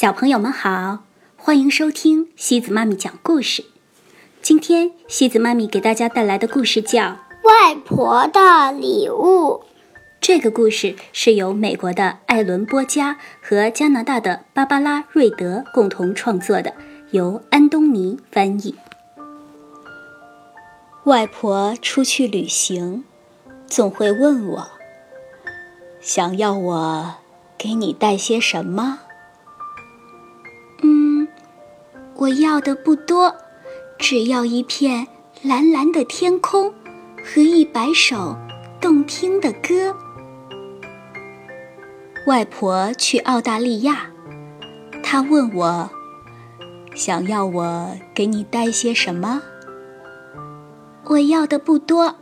小朋友们好，欢迎收听西子妈咪讲故事。今天西子妈咪给大家带来的故事叫《外婆的礼物》。这个故事是由美国的艾伦·波加和加拿大的芭芭拉·瑞德共同创作的，由安东尼翻译。外婆出去旅行，总会问我：“想要我给你带些什么？”我要的不多，只要一片蓝蓝的天空和一百首动听的歌。外婆去澳大利亚，她问我：“想要我给你带些什么？”我要的不多，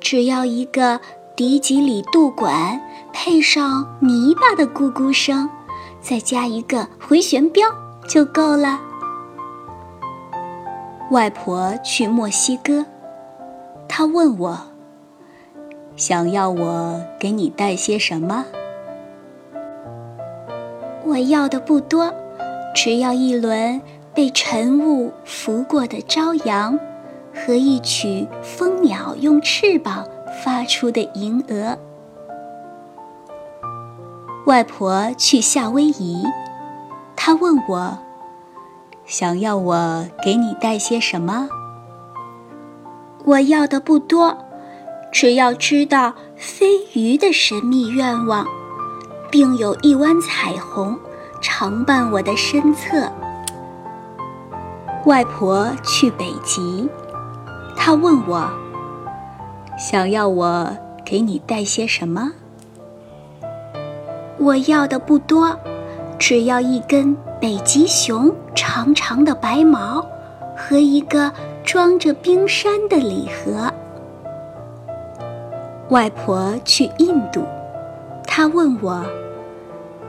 只要一个迪吉里杜管，配上泥巴的咕咕声，再加一个回旋镖就够了。外婆去墨西哥，她问我：“想要我给你带些什么？”我要的不多，只要一轮被晨雾拂过的朝阳。和一曲蜂鸟用翅膀发出的银鹅。外婆去夏威夷，她问我：“想要我给你带些什么？”我要的不多，只要知道飞鱼的神秘愿望，并有一弯彩虹常伴我的身侧。外婆去北极。她问我：“想要我给你带些什么？”我要的不多，只要一根北极熊长长的白毛和一个装着冰山的礼盒。外婆去印度，她问我：“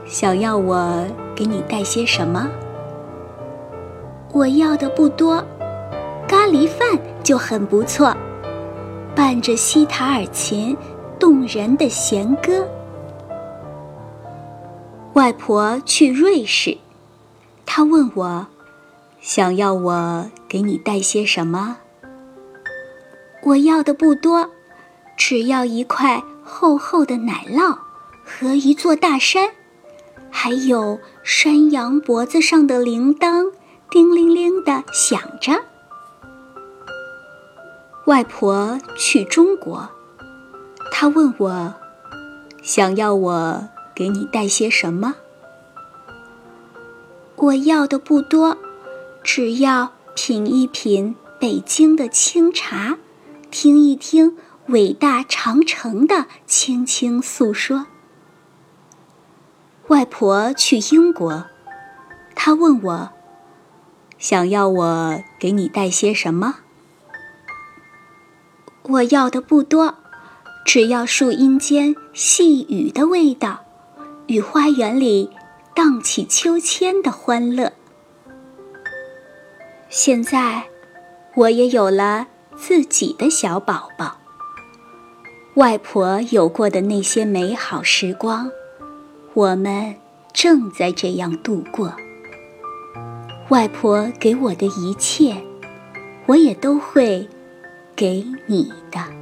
想要我给你带些什么？”我要的不多。咖喱饭就很不错，伴着西塔尔琴动人的弦歌。外婆去瑞士，她问我，想要我给你带些什么？我要的不多，只要一块厚厚的奶酪和一座大山，还有山羊脖子上的铃铛，叮铃铃的响着。外婆去中国，她问我，想要我给你带些什么？我要的不多，只要品一品北京的清茶，听一听伟大长城的轻轻诉说。外婆去英国，她问我，想要我给你带些什么？我要的不多，只要树荫间细雨的味道，与花园里荡起秋千的欢乐。现在，我也有了自己的小宝宝。外婆有过的那些美好时光，我们正在这样度过。外婆给我的一切，我也都会。给你的。